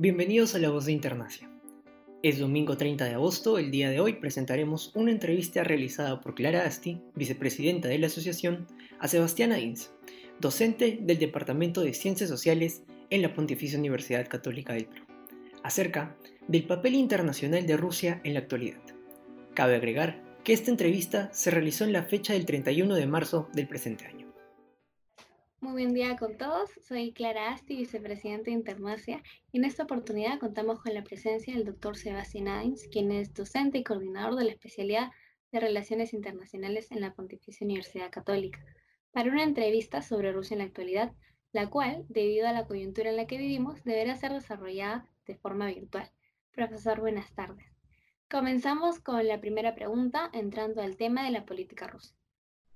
Bienvenidos a La Voz de Internacia. Es domingo 30 de agosto, el día de hoy presentaremos una entrevista realizada por Clara Asti, vicepresidenta de la asociación, a Sebastián Ains, docente del Departamento de Ciencias Sociales en la Pontificia Universidad Católica del Perú, acerca del papel internacional de Rusia en la actualidad. Cabe agregar que esta entrevista se realizó en la fecha del 31 de marzo del presente año. Muy buen día con todos, soy Clara Asti, vicepresidenta de Intermacia, en esta oportunidad contamos con la presencia del doctor Sebastián Ains, quien es docente y coordinador de la especialidad de Relaciones Internacionales en la Pontificia Universidad Católica, para una entrevista sobre Rusia en la actualidad, la cual, debido a la coyuntura en la que vivimos, deberá ser desarrollada de forma virtual. Profesor, buenas tardes. Comenzamos con la primera pregunta, entrando al tema de la política rusa.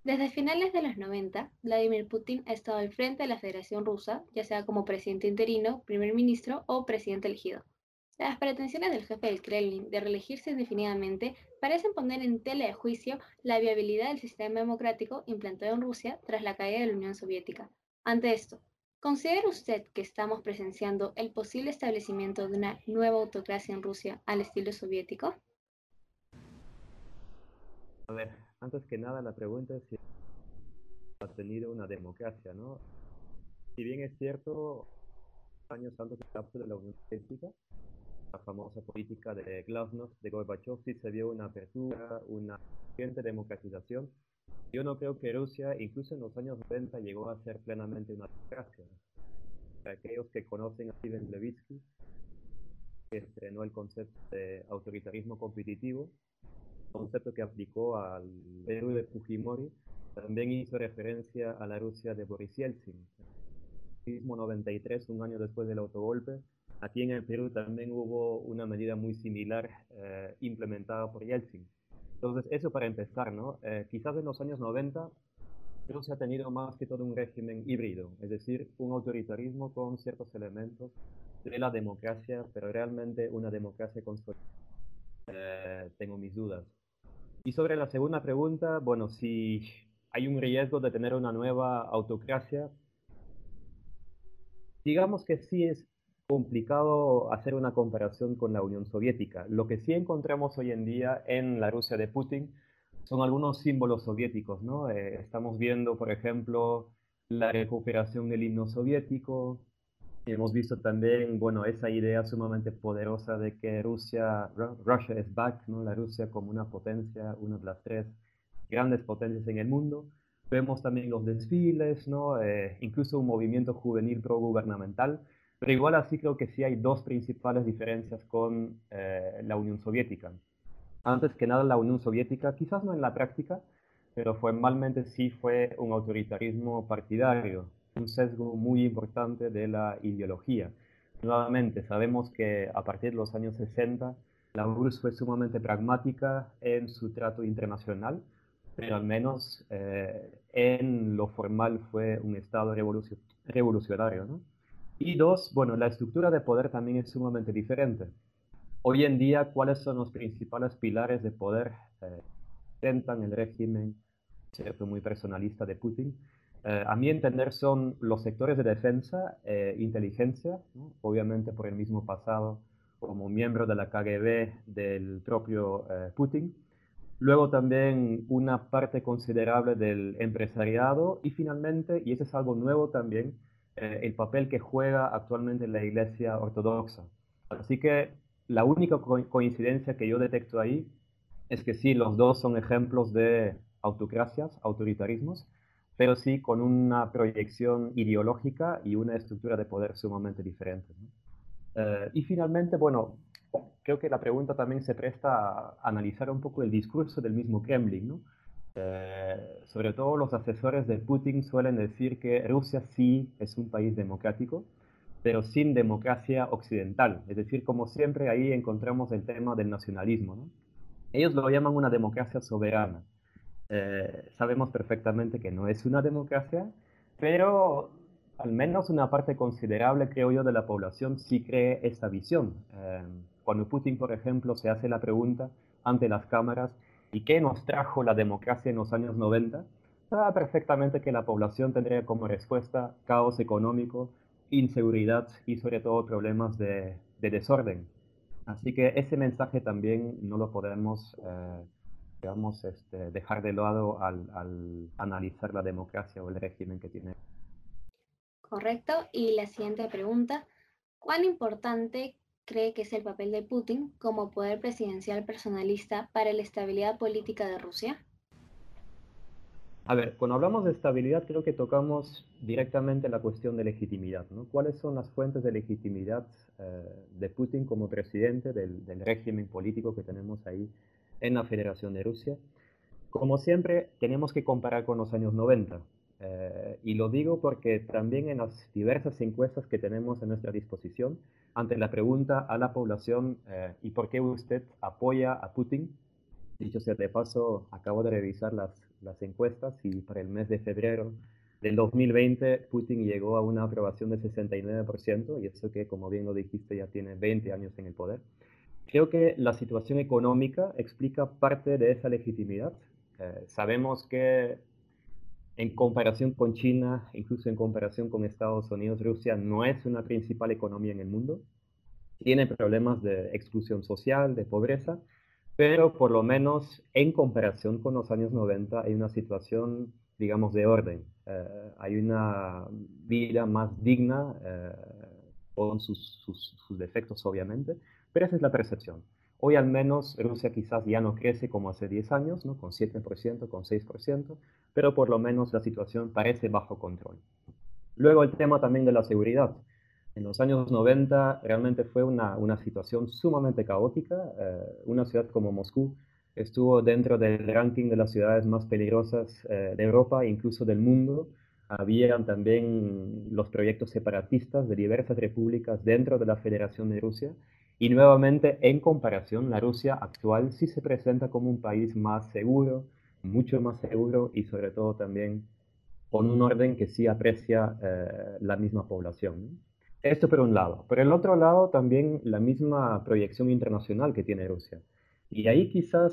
Desde finales de los 90, Vladimir Putin ha estado al frente de la Federación Rusa, ya sea como presidente interino, primer ministro o presidente elegido. Las pretensiones del jefe del Kremlin de reelegirse indefinidamente parecen poner en tela de juicio la viabilidad del sistema democrático implantado en Rusia tras la caída de la Unión Soviética. Ante esto, ¿considera usted que estamos presenciando el posible establecimiento de una nueva autocracia en Rusia al estilo soviético? A ver, antes que nada, la pregunta es si ha tenido una democracia, ¿no? Si bien es cierto, años antes del capítulo de la Unión Soviética, la famosa política de Glasnost, de Gorbachev, sí se vio una apertura, una creciente democratización. Yo no creo que Rusia, incluso en los años 90, llegó a ser plenamente una democracia. Aquellos que conocen a Steven Levitsky, que estrenó el concepto de autoritarismo competitivo, concepto que aplicó al Perú de Fujimori, también hizo referencia a la Rusia de Boris Yeltsin. Mismo 93, un año después del autogolpe, aquí en el Perú también hubo una medida muy similar eh, implementada por Yeltsin. Entonces, eso para empezar, ¿no? Eh, quizás en los años 90 Rusia ha tenido más que todo un régimen híbrido, es decir, un autoritarismo con ciertos elementos de la democracia, pero realmente una democracia consolidada. Eh, tengo mis dudas. Y sobre la segunda pregunta, bueno, si hay un riesgo de tener una nueva autocracia, digamos que sí es complicado hacer una comparación con la Unión Soviética. Lo que sí encontramos hoy en día en la Rusia de Putin son algunos símbolos soviéticos, ¿no? Eh, estamos viendo, por ejemplo, la recuperación del himno soviético, Hemos visto también, bueno, esa idea sumamente poderosa de que Rusia, Russia is back, ¿no? La Rusia como una potencia, una de las tres grandes potencias en el mundo. Vemos también los desfiles, ¿no? Eh, incluso un movimiento juvenil pro-gubernamental. Pero igual así creo que sí hay dos principales diferencias con eh, la Unión Soviética. Antes que nada, la Unión Soviética, quizás no en la práctica, pero formalmente sí fue un autoritarismo partidario, un sesgo muy importante de la ideología. Nuevamente, sabemos que a partir de los años 60 la URSS fue sumamente pragmática en su trato internacional, pero al menos eh, en lo formal fue un Estado revolucionario. Y dos, bueno, la estructura de poder también es sumamente diferente. Hoy en día, ¿cuáles son los principales pilares de poder eh, intentan el régimen muy personalista de Putin? Eh, a mi entender son los sectores de defensa, e inteligencia, obviamente por el mismo pasado como miembro de la KGB del propio eh, Putin. Luego también una parte considerable del empresariado y finalmente, y eso es algo nuevo también, el papel que juega actualmente la Iglesia Ortodoxa. Así que la única coincidencia que yo detecto ahí es que sí, los dos son ejemplos de autocracias, autoritarismos, pero sí con una proyección ideológica y una estructura de poder sumamente diferente. Eh, y finalmente, bueno, creo que la pregunta también se presta a analizar un poco el discurso del mismo Kremlin, ¿no? Eh, sobre todo los asesores de Putin suelen decir que Rusia sí es un país democrático, pero sin democracia occidental. Es decir, como siempre ahí encontramos el tema del nacionalismo. ¿no? Ellos lo llaman una democracia soberana. Eh, sabemos perfectamente que no es una democracia, pero al menos una parte considerable, creo yo, de la población sí cree esta visión. Eh, cuando Putin, por ejemplo, se hace la pregunta ante las cámaras, ¿y qué nos trajo la democracia en los años 90? Sabe perfectamente que la población tendría como respuesta caos económico, inseguridad y sobre todo problemas de, desorden. Así que ese mensaje también no lo podemos eh, digamos, este, dejar de lado al, al, analizar la democracia o el régimen que tiene. Correcto. Y la siguiente pregunta, ¿cuán importante cree que es el papel de Putin como poder presidencial personalista para la estabilidad política de Rusia? A ver, cuando hablamos de estabilidad creo que tocamos directamente la cuestión de legitimidad. ¿no? ¿Cuáles son las fuentes de legitimidad eh, de Putin como presidente del, del, régimen político que tenemos ahí en la Federación de Rusia? Como siempre, tenemos que comparar con los años 90. Eh, y lo digo porque también en las diversas encuestas que tenemos a nuestra disposición, ante la pregunta a la población, eh, ¿y por qué usted apoya a Putin? Dicho sea de paso, acabo de revisar las, las encuestas y para el mes de febrero del 2020 Putin llegó a una aprobación de 69% y eso que, como bien lo dijiste, ya tiene 20 años en el poder. Creo que la situación económica explica parte de esa legitimidad. Eh, sabemos que en comparación con China, incluso en comparación con Estados Unidos, Rusia no es una principal economía en el mundo. Tiene problemas de exclusión social, de pobreza, pero por lo menos en comparación con los años 90 hay una situación, digamos, de orden. Eh, hay una vida más digna, eh, con sus, sus, defectos obviamente, pero esa es la percepción. Hoy al menos Rusia quizás ya no crece como hace 10 años, ¿no? con 7%, con 6%, pero por lo menos la situación parece bajo control. Luego el tema también de la seguridad. En los años 90 realmente fue una, una situación sumamente caótica. Eh, una ciudad como Moscú estuvo dentro del ranking de las ciudades más peligrosas eh, de Europa, incluso del mundo. Habían también los proyectos separatistas de diversas repúblicas dentro de la Federación de Rusia y nuevamente, en comparación, la Rusia actual sí se presenta como un país más seguro, mucho más seguro y sobre todo también con un orden que sí aprecia eh, la misma población. Esto por un lado. Por el otro lado, también la misma proyección internacional que tiene Rusia. Y ahí quizás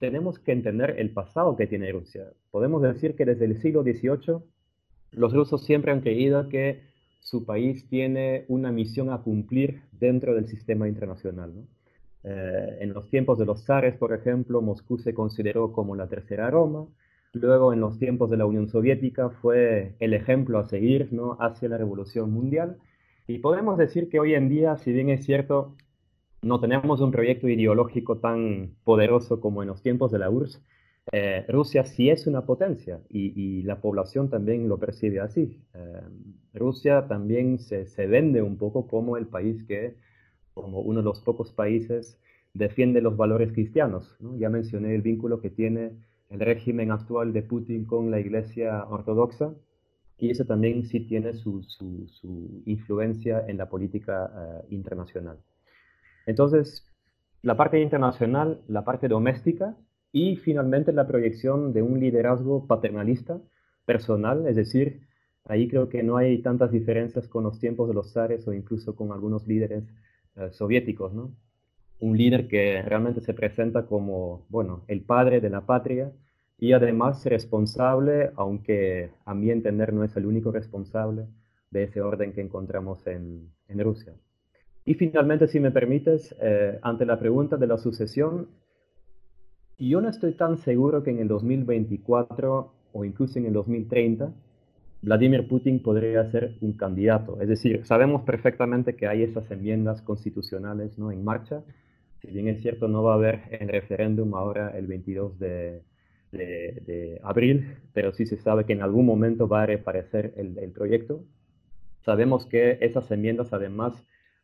tenemos que entender el pasado que tiene Rusia. Podemos decir que desde el siglo XVIII los rusos siempre han creído que su país tiene una misión a cumplir dentro del sistema internacional. Eh, en los tiempos de los zares, por ejemplo, Moscú se consideró como la tercera Roma. Luego, en los tiempos de la Unión Soviética, fue el ejemplo a seguir ¿no? hacia la revolución mundial. Y podemos decir que hoy en día, si bien es cierto, no tenemos un proyecto ideológico tan poderoso como en los tiempos de la URSS, eh, Rusia sí es una potencia y, la población también lo percibe así. Eh, Rusia también se, vende un poco como el país que, como uno de los pocos países, defiende los valores cristianos. Ya mencioné el vínculo que tiene el régimen actual de Putin con la Iglesia Ortodoxa y eso también sí tiene su, influencia en la política eh, internacional. Entonces, la parte internacional, la parte doméstica, y finalmente la proyección de un liderazgo paternalista, personal, es decir, ahí creo que no hay tantas diferencias con los tiempos de los zares o incluso con algunos líderes eh, soviéticos, ¿no? Un líder que realmente se presenta como, bueno, el padre de la patria y además responsable, aunque a mi entender no es el único responsable de ese orden que encontramos en, en Rusia. Y finalmente, si me permites, eh, ante la pregunta de la sucesión, yo no estoy tan seguro que en el 2024 o incluso en el 2030 Vladimir Putin podría ser un candidato. Es decir, sabemos perfectamente que hay esas enmiendas constitucionales ¿no? en marcha. Si bien es cierto, no va a haber el referéndum ahora el 22 de, abril, pero sí se sabe que en algún momento va a reaparecer el, el proyecto. Sabemos que esas enmiendas además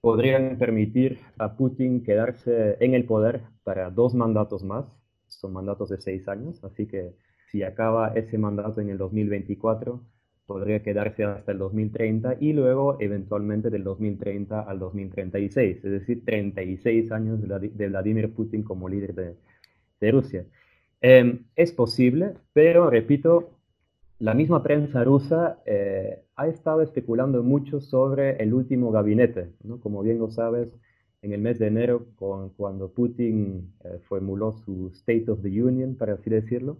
podrían permitir a Putin quedarse en el poder para dos mandatos más, son mandatos de seis años, así que si acaba ese mandato en el 2024, podría quedarse hasta el 2030 y luego eventualmente del 2030 al 2036, es decir, 36 años de Vladimir Putin como líder de, Rusia. Em, es posible, pero repito, la misma prensa rusa eh, ha estado especulando mucho sobre el último gabinete. ¿no? Como bien lo sabes, en el mes de enero, cuando Putin eh, formuló su State of the Union, para así decirlo,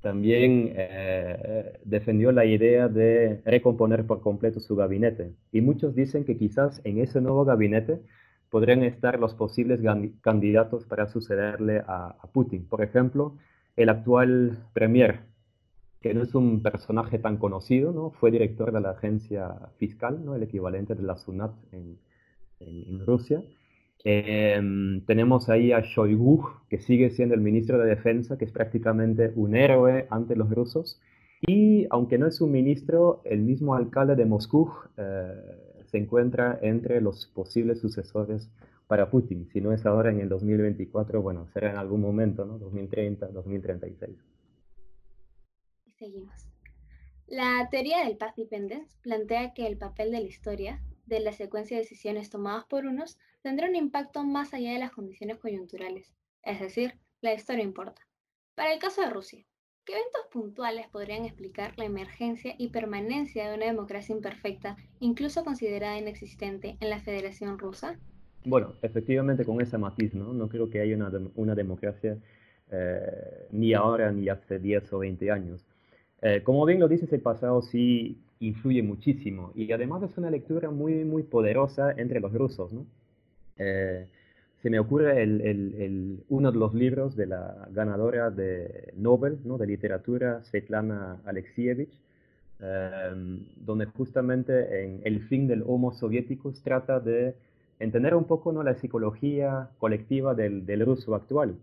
también eh, defendió la idea de recomponer por completo su gabinete. Y muchos dicen que quizás en ese nuevo gabinete podrían estar los posibles candidatos para sucederle a, Putin. Por ejemplo, el actual premier, que no es un personaje tan conocido, ¿no? fue director de la agencia fiscal, ¿no? el equivalente de la SUNAT en, Rusia. Em, tenemos ahí a Shoigu, que sigue siendo el ministro de Defensa, que es prácticamente un héroe ante los rusos. Y aunque no es un ministro, el mismo alcalde de Moscú eh, se encuentra entre los posibles sucesores para Putin. Si no es ahora en el 2024, bueno, será en algún momento, ¿no? 2030, 2036. Y seguimos. La teoría del path dependence plantea que el papel de la historia, de la secuencia de decisiones tomadas por unos, tendrá un impacto más allá de las condiciones coyunturales. Es decir, la historia importa. Para el caso de Rusia, ¿Qué eventos puntuales podrían explicar la emergencia y permanencia de una democracia imperfecta, incluso considerada inexistente, en la Federación Rusa? Bueno, efectivamente con ese matiz, ¿no? No creo que haya una, democracia eh, ni ahora ni hace 10 o 20 años. Eh, como bien lo dices, el pasado sí influye muchísimo y además es una lectura muy, muy poderosa entre los rusos, ¿no? Eh, se me ocurre el, uno de los libros de la ganadora de Nobel ¿no? de literatura, Svetlana Alexievich, em, donde justamente en El fin del Homo Soviéticos trata de entender un poco ¿no? la psicología colectiva del, del, ruso actual.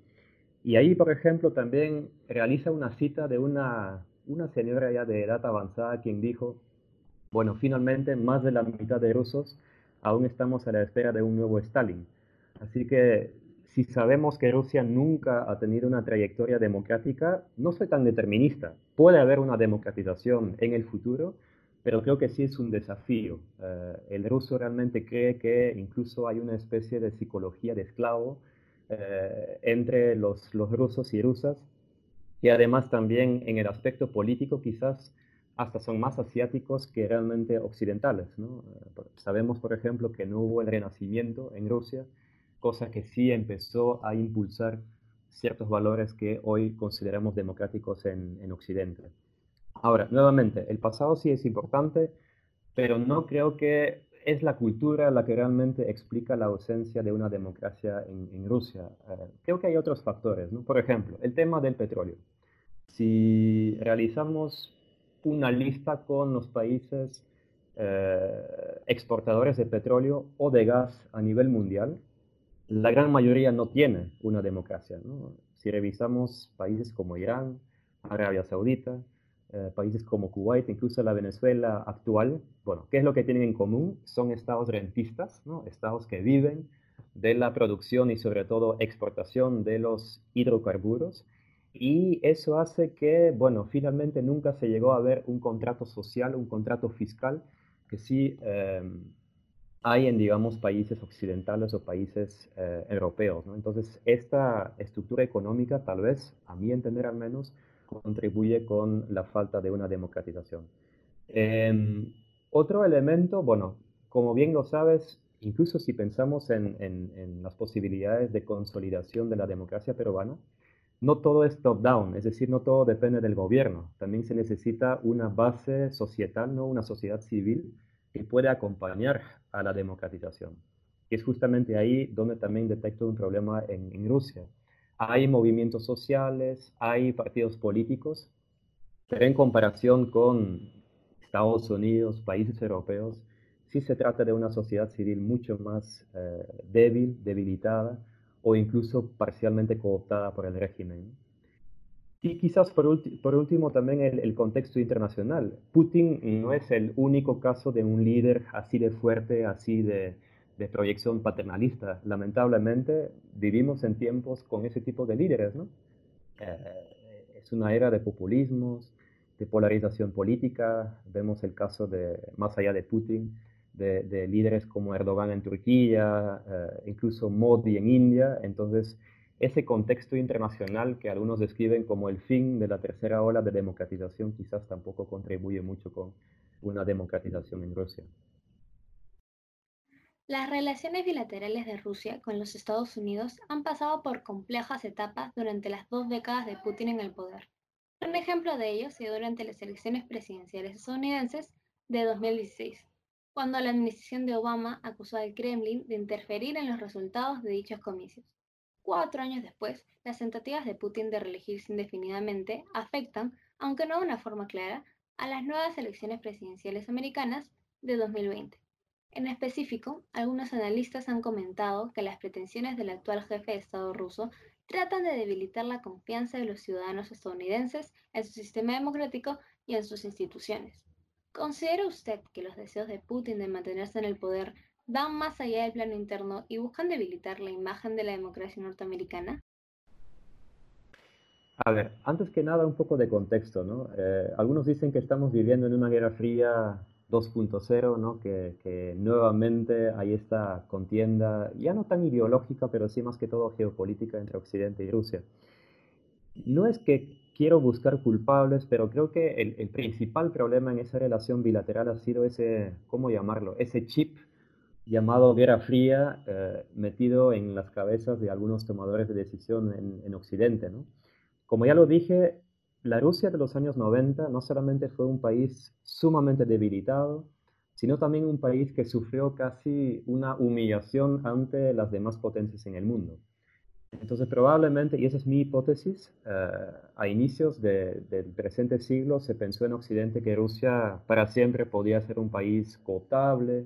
Y ahí, por ejemplo, también realiza una cita de una, una señora ya de edad avanzada quien dijo, bueno, finalmente más de la mitad de rusos aún estamos a la espera de un nuevo Stalin. Así que si sabemos que Rusia nunca ha tenido una trayectoria democrática, no soy tan determinista. Puede haber una democratización en el futuro, pero creo que sí es un desafío. Eh, el ruso realmente cree que incluso hay una especie de psicología de esclavo eh, entre los, rusos y rusas, y además también en el aspecto político quizás hasta son más asiáticos que realmente occidentales. Eh, sabemos, por ejemplo, que no hubo el renacimiento en Rusia, cosa que sí empezó a impulsar ciertos valores que hoy consideramos democráticos en, Occidente. Ahora, nuevamente, el pasado sí es importante, pero no creo que es la cultura la que realmente explica la ausencia de una democracia en, Rusia. Eh, creo que hay otros factores, Por ejemplo, el tema del petróleo. Si realizamos una lista con los países eh, exportadores de petróleo o de gas a nivel mundial, la gran mayoría no tiene una democracia. Si revisamos países como Irán, Arabia Saudita, eh, países como Kuwait, incluso la Venezuela actual, bueno, ¿qué es lo que tienen en común? Son estados rentistas, estados que viven de la producción y sobre todo exportación de los hidrocarburos. Y eso hace que, bueno, finalmente nunca se llegó a ver un contrato social, un contrato fiscal que sí eh, hay en, digamos, países occidentales o países eh, europeos. Entonces, esta estructura económica, tal vez, a mi entender al menos, contribuye con la falta de una democratización. Em, otro elemento, bueno, como bien lo sabes, incluso si pensamos en, en las posibilidades de consolidación de la democracia peruana, no todo es top-down, es decir, no todo depende del gobierno. También se necesita una base societal, ¿no? una sociedad civil que puede acompañar a la democratización. Y es justamente ahí donde también detecto un problema en, Rusia. Hay movimientos sociales, hay partidos políticos, pero en comparación con Estados Unidos, países europeos, sí se trata de una sociedad civil mucho más eh, débil, debilitada o incluso parcialmente cooptada por el régimen. Y quizás por, último también el, contexto internacional. Putin no es el único caso de un líder así de fuerte, así de, proyección paternalista. Lamentablemente vivimos en tiempos con ese tipo de líderes. ¿no? Eh, es una era de populismos, de polarización política. Vemos el caso de, más allá de Putin, de, líderes como Erdogan en Turquía, eh, incluso Modi en India. Entonces, ese contexto internacional que algunos describen como el fin de la tercera ola de democratización quizás tampoco contribuye mucho con una democratización en Rusia. Las relaciones bilaterales de Rusia con los Estados Unidos han pasado por complejas etapas durante las dos décadas de Putin en el poder. Un ejemplo de ello se dio durante las elecciones presidenciales estadounidenses de 2016, cuando la administración de Obama acusó al Kremlin de interferir en los resultados de dichos comicios. Cuatro años después, las tentativas de Putin de reelegirse indefinidamente afectan, aunque no de una forma clara, a las nuevas elecciones presidenciales americanas de 2020. En específico, algunos analistas han comentado que las pretensiones del actual jefe de Estado ruso tratan de debilitar la confianza de los ciudadanos estadounidenses en su sistema democrático y en sus instituciones. ¿Considera usted que los deseos de Putin de mantenerse en el poder van más allá del plano interno y buscan debilitar la imagen de la democracia norteamericana? A ver, antes que nada un poco de contexto, ¿no? Eh, algunos dicen que estamos viviendo en una guerra fría 2.0, ¿no? Que, que, nuevamente hay esta contienda, ya no tan ideológica, pero sí más que todo geopolítica entre Occidente y Rusia. No es que quiero buscar culpables, pero creo que el, principal problema en esa relación bilateral ha sido ese, ¿cómo llamarlo? Ese chip llamado Guerra Fría eh, metido en las cabezas de algunos tomadores de decisión en, en Occidente. ¿no? Como ya lo dije, la Rusia de los años 90 no solamente fue un país sumamente debilitado, sino también un país que sufrió casi una humillación ante las demás potencias en el mundo. Entonces probablemente, y esa es mi hipótesis, eh, a inicios del presente siglo se pensó en Occidente que Rusia para siempre podía ser un país cooptable,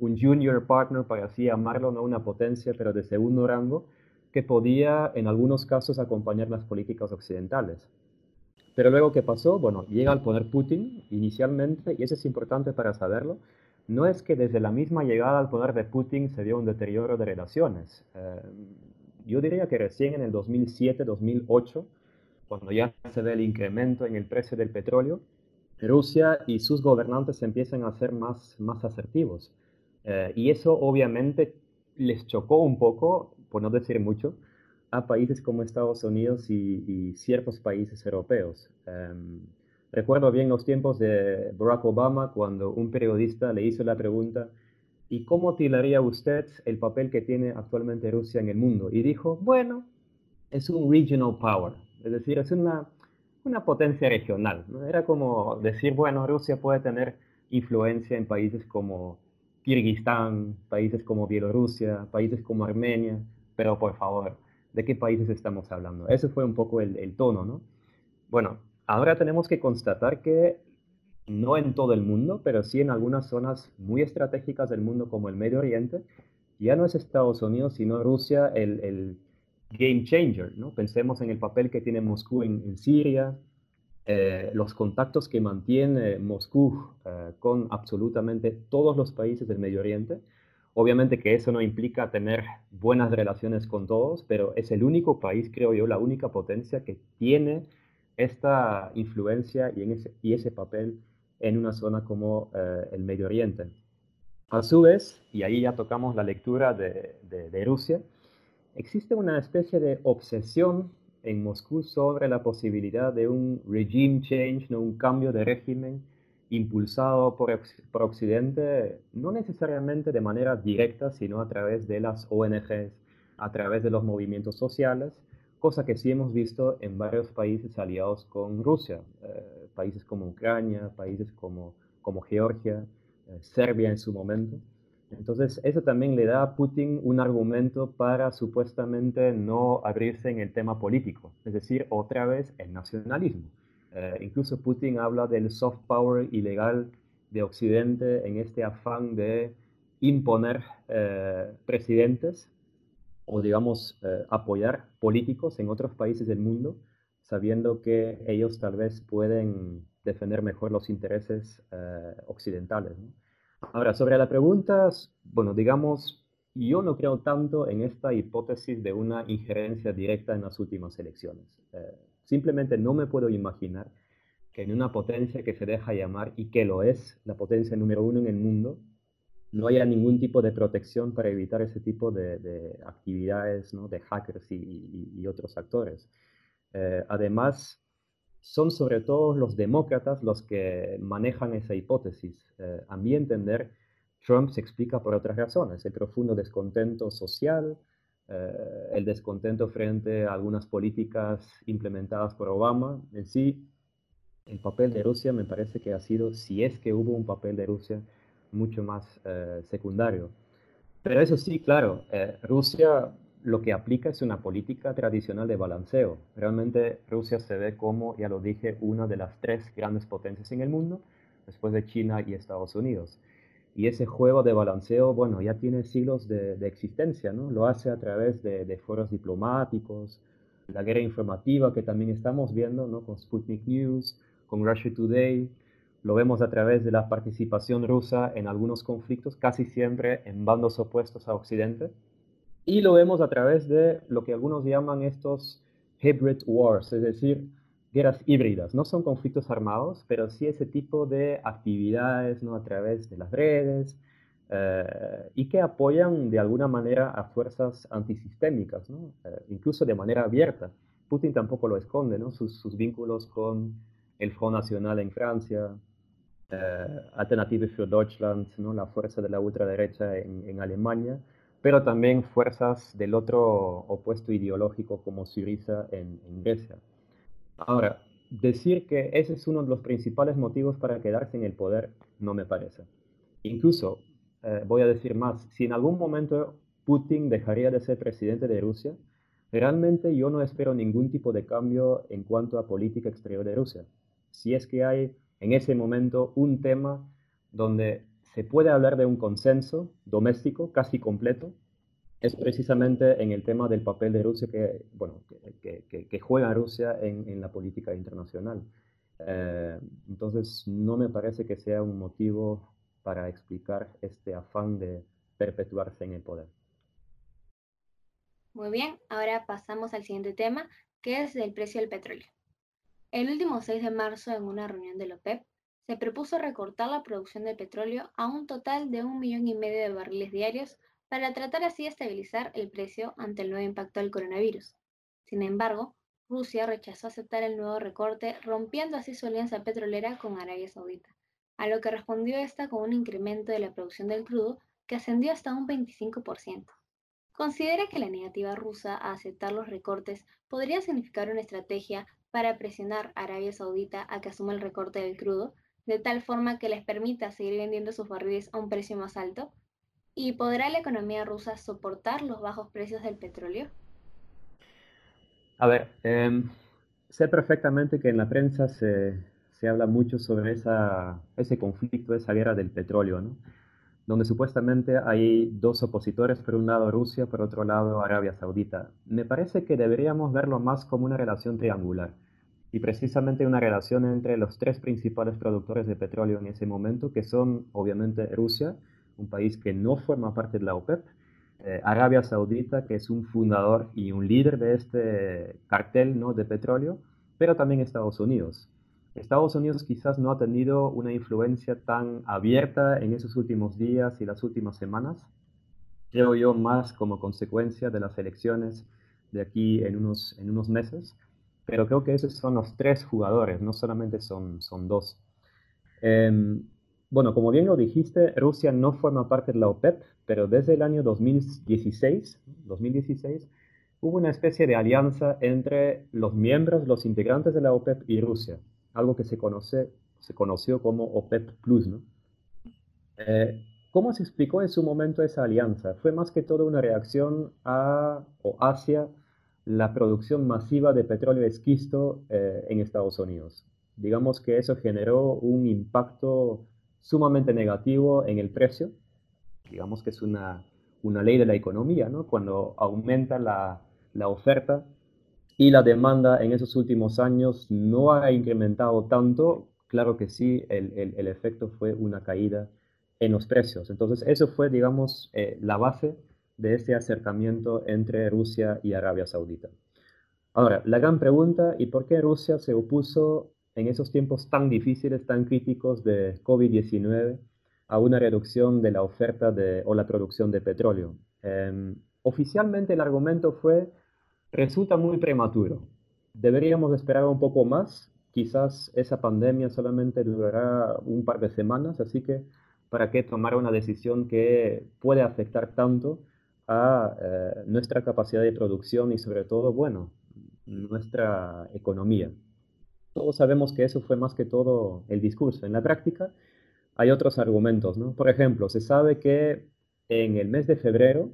un junior partner, para así llamarlo, no una potencia, pero de segundo rango, que podía en algunos casos acompañar las políticas occidentales. Pero luego, ¿qué pasó? Bueno, llega al poder Putin inicialmente, y eso es importante para saberlo, no es que desde la misma llegada al poder de Putin se dio un deterioro de relaciones. Eh, yo diría que recién en el 2007-2008, cuando ya se ve el incremento en el precio del petróleo, Rusia y sus gobernantes empiezan a ser más, más asertivos. Eh, y eso obviamente les chocó un poco, por no decir mucho, a países como Estados Unidos y, ciertos países europeos. Em, recuerdo bien los tiempos de Barack Obama cuando un periodista le hizo la pregunta, ¿y cómo tiraría usted el papel que tiene actualmente Rusia en el mundo? Y dijo, bueno, es un regional power, es decir, es una, una potencia regional. Era como decir, bueno, Rusia puede tener influencia en países como Kirguistán, países como Bielorrusia, países como Armenia, pero por favor, ¿de qué países estamos hablando? Ese fue un poco el, el tono, ¿no? Bueno, ahora tenemos que constatar que no en todo el mundo, pero sí en algunas zonas muy estratégicas del mundo como el Medio Oriente, ya no es Estados Unidos, sino Rusia el, game changer. ¿no? Pensemos en el papel que tiene Moscú en, Siria, eh, los contactos que mantiene Moscú eh, con absolutamente todos los países del Medio Oriente. Obviamente que eso no implica tener buenas relaciones con todos, pero es el único país, creo yo, la única potencia que tiene esta influencia y, en ese, y ese papel en una zona como eh, el Medio Oriente. A su vez, y ahí ya tocamos la lectura de, de, Rusia, existe una especie de obsesión en Moscú sobre la posibilidad de un regime change, ¿no? un cambio de régimen impulsado por, por, Occidente, no necesariamente de manera directa, sino a través de las ONGs, a través de los movimientos sociales, cosa que sí hemos visto en varios países aliados con Rusia, eh, países como Ucrania, países como, como Georgia, eh, Serbia en su momento. Entonces, eso también le da a Putin un argumento para supuestamente no abrirse en el tema político, es decir, otra vez el nacionalismo. Eh, incluso Putin habla del soft power ilegal de Occidente en este afán de imponer presidentes o digamos eh, apoyar políticos en otros países del mundo, sabiendo que ellos tal vez pueden defender mejor los intereses eh, occidentales. Ahora, sobre la pregunta, bueno, digamos, yo no creo tanto en esta hipótesis de una injerencia directa en las últimas elecciones. Eh, simplemente no me puedo imaginar que en una potencia que se deja llamar, y que lo es, la potencia número uno en el mundo, no haya ningún tipo de protección para evitar ese tipo de, actividades ¿no? de hackers y, otros actores. Eh, además, son sobre todo los demócratas los que manejan esa hipótesis. Eh, a mi entender, Trump se explica por otras razones, el profundo descontento social, eh, el descontento frente a algunas políticas implementadas por Obama. En sí, el papel de Rusia me parece que ha sido, si es que hubo un papel de Rusia, mucho más secundario. Pero eso sí, claro, Rusia lo que aplica es una política tradicional de balanceo. Realmente Rusia se ve como, ya lo dije, una de las tres grandes potencias en el mundo, después de China y Estados Unidos. Y ese juego de balanceo, bueno, ya tiene siglos de, existencia, ¿no? Lo hace a través de, de, foros diplomáticos, la guerra informativa que también estamos viendo, ¿no? Con Sputnik News, con Russia Today, lo vemos a través de la participación rusa en algunos conflictos, casi siempre en bandos opuestos a Occidente, y lo vemos a través de lo que algunos llaman estos hybrid wars, es decir, guerras híbridas. No son conflictos armados, pero sí ese tipo de actividades ¿no? a través de las redes eh, y que apoyan de alguna manera a fuerzas antisistémicas, ¿no? Eh, incluso de manera abierta. Putin tampoco lo esconde, ¿no? sus, sus vínculos con el Front Nacional en Francia, eh, Alternative für Deutschland, ¿no? la fuerza de la ultraderecha en, en, Alemania, pero también fuerzas del otro opuesto ideológico como Syriza en, en Grecia. Ahora, decir que ese es uno de los principales motivos para quedarse en el poder no me parece. Incluso, eh, voy a decir más, si en algún momento Putin dejaría de ser presidente de Rusia, realmente yo no espero ningún tipo de cambio en cuanto a política exterior de Rusia. Si es que hay en ese momento un tema donde se puede hablar de un consenso doméstico casi completo, es precisamente en el tema del papel de Rusia que, bueno, que, juega Rusia en, en, la política internacional. Eh, entonces, no me parece que sea un motivo para explicar este afán de perpetuarse en el poder. Muy bien, ahora pasamos al siguiente tema, que es el precio del petróleo. El último 6 de marzo, en una reunión de la OPEP, se propuso recortar la producción de petróleo a un total de un millón y medio de barriles diarios para tratar así de estabilizar el precio ante el nuevo impacto del coronavirus. Sin embargo, Rusia rechazó aceptar el nuevo recorte, rompiendo así su alianza petrolera con Arabia Saudita, a lo que respondió esta con un incremento de la producción del crudo que ascendió hasta un 25%. Considera que la negativa rusa a aceptar los recortes podría significar una estrategia para presionar a Arabia Saudita a que asuma el recorte del crudo, de tal forma que les permita seguir vendiendo sus barriles a un precio más alto? ¿Y podrá la economía rusa soportar los bajos precios del petróleo? A ver, em, sé perfectamente que en la prensa se, se habla mucho sobre esa, ese conflicto, esa guerra del petróleo, ¿no? donde supuestamente hay dos opositores, por un lado Rusia, por otro lado Arabia Saudita. Me parece que deberíamos verlo más como una relación triangular y precisamente una relación entre los tres principales productores de petróleo en ese momento, que son obviamente Rusia, un país que no forma parte de la OPEP, eh, Arabia Saudita, que es un fundador y un líder de este cartel ¿no? de petróleo, pero también Estados Unidos. Estados Unidos quizás no ha tenido una influencia tan abierta en esos últimos días y las últimas semanas, creo yo más como consecuencia de las elecciones de aquí en unos, en unos meses, pero creo que esos son los tres jugadores, no solamente son, son dos. Em, bueno, como bien lo dijiste, Rusia no forma parte de la OPEP, pero desde el año 2016, 2016 hubo una especie de alianza entre los miembros, los integrantes de la OPEP y Rusia algo que se, conoce, se conoció como OPEP Plus. ¿no? Eh, ¿Cómo se explicó en su momento esa alianza? Fue más que todo una reacción a o hacia la producción masiva de petróleo esquisto eh, en Estados Unidos. Digamos que eso generó un impacto sumamente negativo en el precio. Digamos que es una, una ley de la economía, ¿no? Cuando aumenta la, la oferta, y la demanda en esos últimos años no ha incrementado tanto, claro que sí, el, el, efecto fue una caída en los precios. Entonces, eso fue, digamos, eh, la base de ese acercamiento entre Rusia y Arabia Saudita. Ahora, la gran pregunta, ¿y por qué Rusia se opuso en esos tiempos tan difíciles, tan críticos de COVID-19 a una reducción de la oferta de, o la producción de petróleo? Em, oficialmente el argumento fue resulta muy prematuro. Deberíamos esperar un poco más. Quizás esa pandemia solamente durará un par de semanas, así que ¿para qué tomar una decisión que puede afectar tanto a eh, nuestra capacidad de producción y sobre todo, bueno, nuestra economía? Todos sabemos que eso fue más que todo el discurso. En la práctica, hay otros argumentos, ¿no? Por ejemplo, se sabe que en el mes de febrero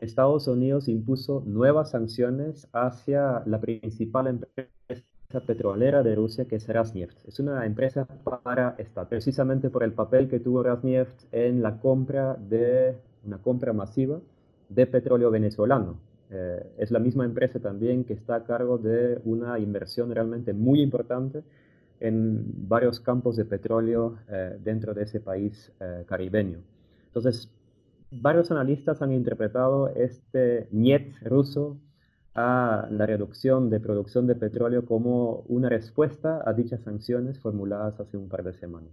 Estados Unidos impuso nuevas sanciones hacia la principal empresa petrolera de Rusia, que es Rosneft. Es una empresa para esta, precisamente por el papel que tuvo Rosneft en la compra de una compra masiva de petróleo venezolano. Eh, es la misma empresa también que está a cargo de una inversión realmente muy importante en varios campos de petróleo eh, dentro de ese país eh, caribeño. Entonces, varios analistas han interpretado este niet ruso a la reducción de producción de petróleo como una respuesta a dichas sanciones formuladas hace un par de semanas.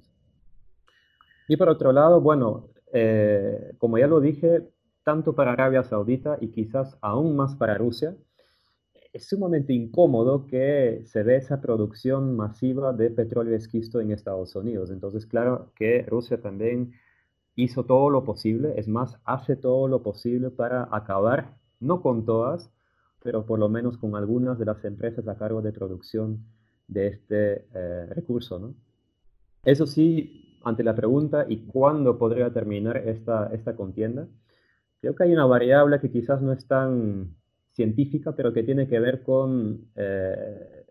Y por otro lado, bueno, como ya lo dije, tanto para Arabia Saudita y quizás aún más para Rusia, es sumamente incómodo que se ve esa producción masiva de petróleo esquisto en Estados Unidos. Entonces, claro que Rusia también hizo todo lo posible, es más, hace todo lo posible para acabar, no con todas, pero por lo menos con algunas de las empresas a cargo de producción de este eh, recurso. ¿no? Eso sí, ante la pregunta, ¿y cuándo podría terminar esta, esta contienda? Creo que hay una variable que quizás no es tan científica, pero que tiene que ver con eh,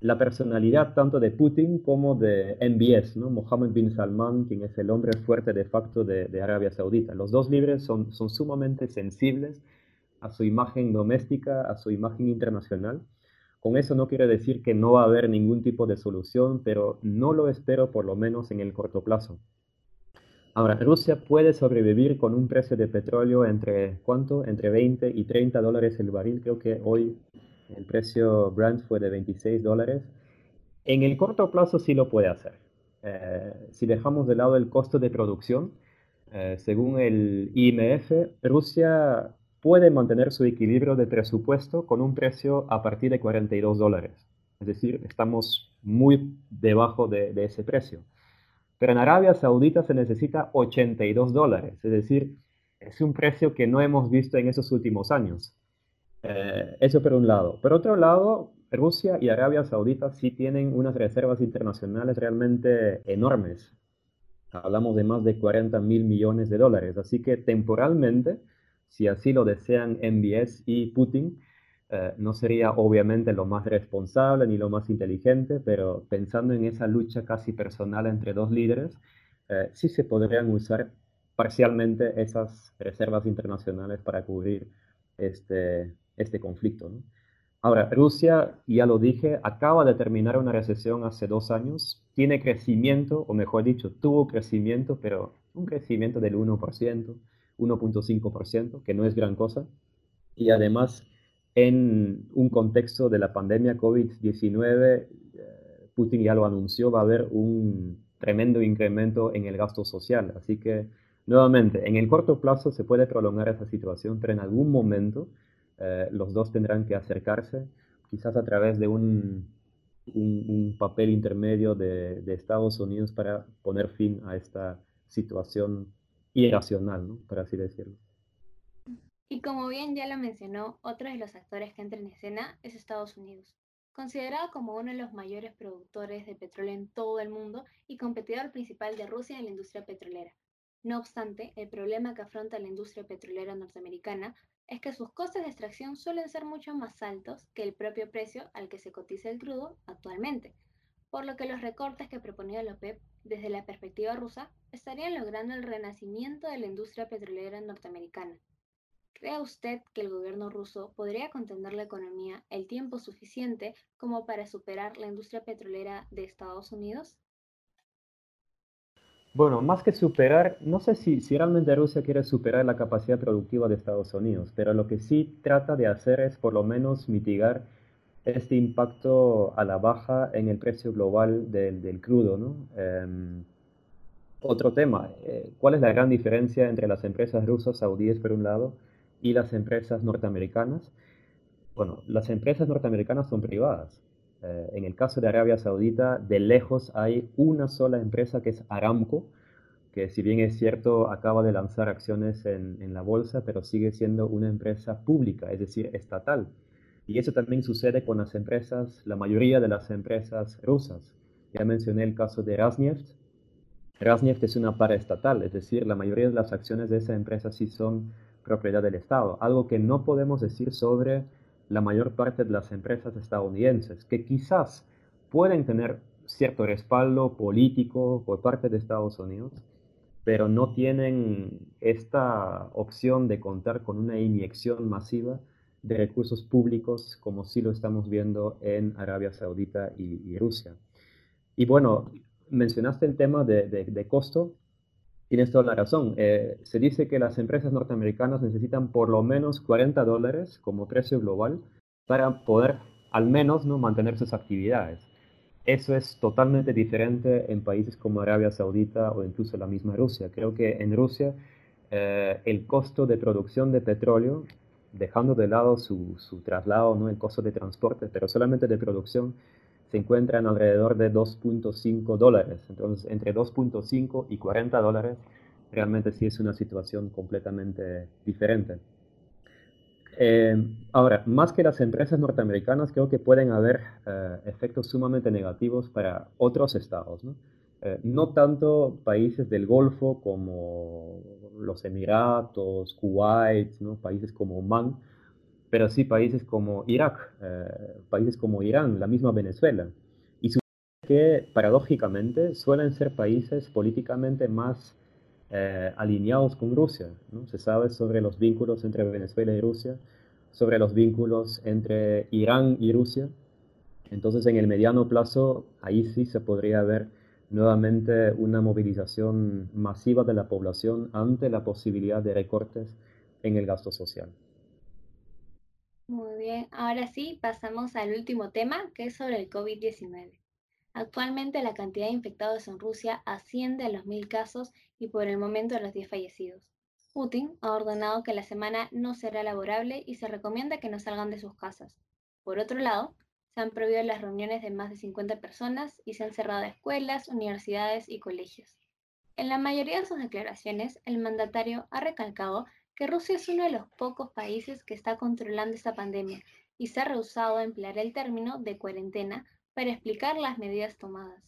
la personalidad tanto de Putin como de MBS, ¿no? Mohammed bin Salman, quien es el hombre fuerte de facto de, Arabia Saudita. Los dos líderes son, son sumamente sensibles a su imagen doméstica, a su imagen internacional. Con eso no quiere decir que no va a haber ningún tipo de solución, pero no lo espero por lo menos en el corto plazo. Ahora, Rusia puede sobrevivir con un precio de petróleo entre, ¿cuánto? Entre 20 y 30 dólares el barril. Creo que hoy el precio Brent fue de 26 dólares. En el corto plazo sí lo puede hacer. Eh, si dejamos de lado el costo de producción, eh, según el IMF, Rusia puede mantener su equilibrio de presupuesto con un precio a partir de 42 dólares. Es decir, estamos muy debajo de ese precio. Pero en Arabia Saudita se necesita 82 dólares, es decir, es un precio que no hemos visto en esos últimos años. Eh, eso por un lado. Por otro lado, Rusia y Arabia Saudita sí tienen unas reservas internacionales realmente enormes. Hablamos de más de 40 mil millones de dólares. Así que temporalmente, si así lo desean MBS y Putin, eh, no sería obviamente lo más responsable ni lo más inteligente, pero pensando en esa lucha casi personal entre dos líderes, eh, sí se podrían usar parcialmente esas reservas internacionales para cubrir este, este conflicto. Ahora, Rusia, ya lo dije, acaba de terminar una recesión hace dos años, tiene crecimiento, o mejor dicho, tuvo crecimiento, pero un crecimiento del 1%, 1.5%, que no es gran cosa, y además en un contexto de la pandemia COVID-19, eh, Putin ya lo anunció, va a haber un tremendo incremento en el gasto social. Así que, nuevamente, en el corto plazo se puede prolongar esa situación, pero en algún momento eh, los dos tendrán que acercarse, quizás a través de un, un, papel intermedio de, de, Estados Unidos para poner fin a esta situación irracional, ¿no? por así decirlo. Y como bien ya lo mencionó, otro de los actores que entra en escena es Estados Unidos, considerado como uno de los mayores productores de petróleo en todo el mundo y competidor principal de Rusia en la industria petrolera. No obstante, el problema que afronta la industria petrolera norteamericana es que sus costes de extracción suelen ser mucho más altos que el propio precio al que se cotiza el crudo actualmente, por lo que los recortes que proponía la OPEP desde la perspectiva rusa estarían logrando el renacimiento de la industria petrolera norteamericana. ¿Cree usted que el gobierno ruso podría contener la economía el tiempo suficiente como para superar la industria petrolera de Estados Unidos? Bueno, más que superar, no sé si, realmente Rusia quiere superar la capacidad productiva de Estados Unidos, pero lo que sí trata de hacer es por lo menos mitigar este impacto a la baja en el precio global del, crudo. ¿no? Em, otro tema, eh, ¿cuál es la gran diferencia entre las empresas rusas saudíes por un lado y las empresas norteamericanas. Bueno, las empresas norteamericanas son privadas. Eh, en el caso de Arabia Saudita, de lejos hay una sola empresa que es Aramco, que si bien es cierto acaba de lanzar acciones en, en, la bolsa, pero sigue siendo una empresa pública, es decir, estatal. Y eso también sucede con las empresas, la mayoría de las empresas rusas. Ya mencioné el caso de Rosneft, Rasneft es una paraestatal, es decir, la mayoría de las acciones de esa empresa sí son propiedad del Estado, algo que no podemos decir sobre la mayor parte de las empresas estadounidenses, que quizás pueden tener cierto respaldo político por parte de Estados Unidos, pero no tienen esta opción de contar con una inyección masiva de recursos públicos como sí lo estamos viendo en Arabia Saudita y, Rusia. Y bueno, mencionaste el tema de, costo, tienes toda la razón. Eh, se dice que las empresas norteamericanas necesitan por lo menos 40 dólares como precio global para poder al menos ¿no? mantener sus actividades. Eso es totalmente diferente en países como Arabia Saudita o incluso la misma Rusia. Creo que en Rusia eh, el costo de producción de petróleo, dejando de lado su, su, traslado, ¿no? el costo de transporte, pero solamente de producción, se encuentra en alrededor de 2.5 dólares. Entonces, entre 2.5 y 40 dólares, realmente sí es una situación completamente diferente. Eh, ahora, más que las empresas norteamericanas, creo que pueden haber eh, efectos sumamente negativos para otros estados. ¿no? Eh, no tanto países del Golfo como los Emiratos, Kuwait, ¿no? países como Oman, pero sí países como Irak, países como Irán, la misma Venezuela. Y que paradójicamente suelen ser países políticamente más eh, alineados con Rusia. ¿no? Se sabe sobre los vínculos entre Venezuela y Rusia, sobre los vínculos entre Irán y Rusia. Entonces, en el mediano plazo, ahí sí se podría ver nuevamente una movilización masiva de la población ante la posibilidad de recortes en el gasto social. Ahora sí pasamos al último tema, que es sobre el COVID-19. Actualmente la cantidad de infectados en Rusia asciende a los mil casos y por el momento a los 10 fallecidos. Putin ha ordenado que la semana no será laborable y se recomienda que no salgan de sus casas. Por otro lado, se han prohibido las reuniones de más de 50 personas y se han cerrado escuelas, universidades y colegios. En la mayoría de sus declaraciones, el mandatario ha recalcado que Rusia es uno de los pocos países que está controlando esta pandemia y se ha rehusado a emplear el término de cuarentena para explicar las medidas tomadas.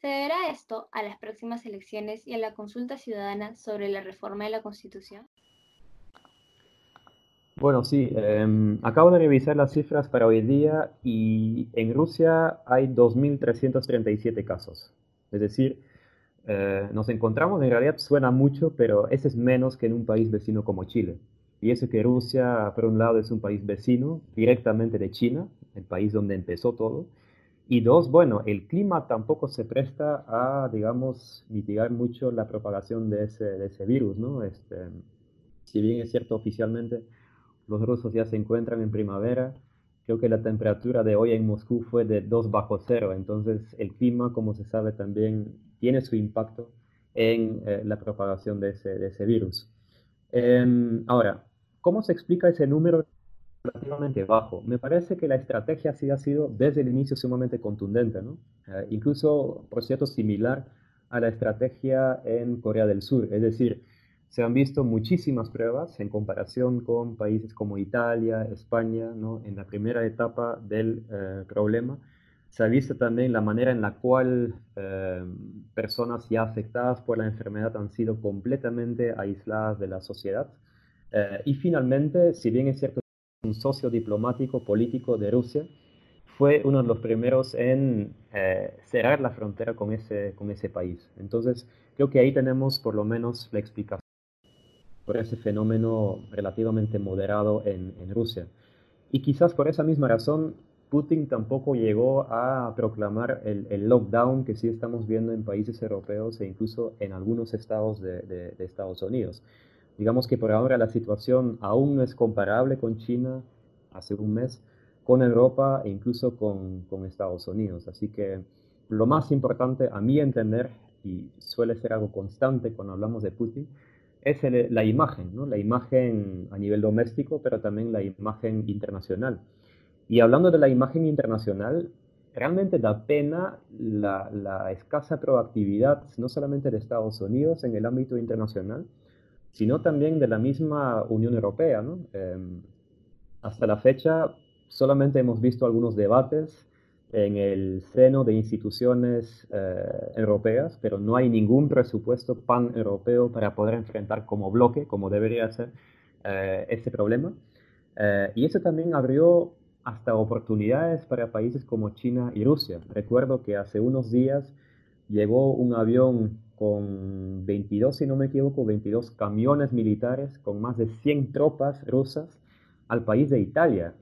Se deberá esto a las próximas elecciones y a la consulta ciudadana sobre la reforma de la Constitución. Bueno, sí, em, acabo de revisar las cifras para hoy día y en Rusia hay 2.337 casos. Es decir, eh, nos encontramos, en realidad suena mucho, pero ese es menos que en un país vecino como Chile. Y eso que Rusia, por un lado, es un país vecino directamente de China, el país donde empezó todo, y dos, bueno, el clima tampoco se presta a, digamos, mitigar mucho la propagación de ese, de ese virus, ¿no? Este, si bien es cierto oficialmente, los rusos ya se encuentran en primavera, creo que la temperatura de hoy en Moscú fue de 2 bajo cero, entonces el clima, como se sabe, también tiene su impacto en eh, la propagación de ese, de ese virus. Em, ahora, ¿cómo se explica ese número relativamente bajo. Me parece que la estrategia sí ha sido desde el inicio sumamente contundente, ¿no? Eh, incluso, por cierto, similar a la estrategia en Corea del Sur. Es decir, se han visto muchísimas pruebas en comparación con países como Italia, España, ¿no? en la primera etapa del eh, problema. Se ha visto también la manera en la cual eh, personas ya afectadas por la enfermedad han sido completamente aisladas de la sociedad. y finalmente, si bien es cierto un socio diplomático político de Rusia, fue uno de los primeros en eh, cerrar la frontera con ese, con ese país. Entonces, creo que ahí tenemos por lo menos la explicación por ese fenómeno relativamente moderado en, en Rusia. Y quizás por esa misma razón, Putin tampoco llegó a proclamar el, el, lockdown que sí estamos viendo en países europeos e incluso en algunos estados de, de, Estados Unidos. Digamos que por ahora la situación aún no es comparable con China hace un mes, con Europa e incluso con, con Estados Unidos. Así que lo más importante, a mi entender, y suele ser algo constante cuando hablamos de Putin, es la imagen, ¿no? la imagen a nivel doméstico, pero también la imagen internacional. Y hablando de la imagen internacional, realmente da pena la, la escasa proactividad, no solamente de Estados Unidos en el ámbito internacional, sino también de la misma Unión Europea. Em, hasta la fecha solamente hemos visto algunos debates en el seno de instituciones eh, europeas, pero no hay ningún presupuesto pan-europeo para poder enfrentar como bloque, como debería ser, eh, este problema. Eh, y eso también abrió hasta oportunidades para países como China y Rusia. Recuerdo que hace unos días llegó un avión con 22, si no me equivoco, 22 camiones militares con más de 100 tropas rusas al país de Italia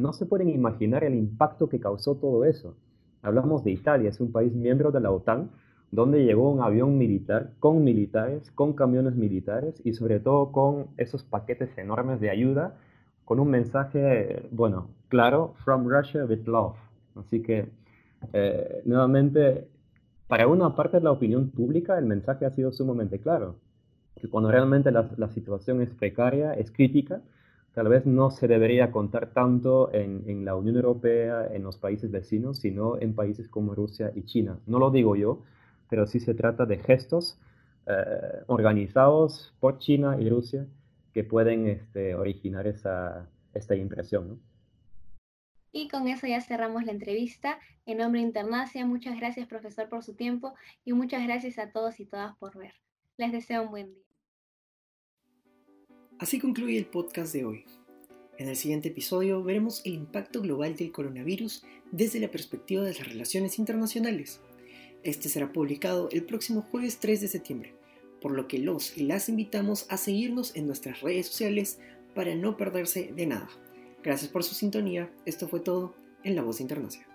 no se pueden imaginar el impacto que causó todo eso. Hablamos de Italia, es un país miembro de la OTAN, donde llegó un avión militar con militares, con camiones militares y sobre todo con esos paquetes enormes de ayuda, con un mensaje, bueno, claro, from Russia with love. Así que, eh, nuevamente, para una parte de la opinión pública, el mensaje ha sido sumamente claro, que cuando realmente la, situación es precaria, es crítica, tal vez no se debería contar tanto en, la Unión Europea, en los países vecinos, sino en países como Rusia y China. No lo digo yo, pero sí se trata de gestos eh, organizados por China y Rusia que pueden este, originar esa, esta impresión. Y con eso ya cerramos la entrevista. En nombre de Internacia, muchas gracias profesor por su tiempo y muchas gracias a todos y todas por ver. Les deseo un buen día. Así concluye el podcast de hoy. En el siguiente episodio veremos el impacto global del coronavirus desde la perspectiva de las relaciones internacionales. Este será publicado el próximo jueves 3 de septiembre, por lo que los y las invitamos a seguirnos en nuestras redes sociales para no perderse de nada. Gracias por su sintonía, esto fue todo en La Voz Internacional.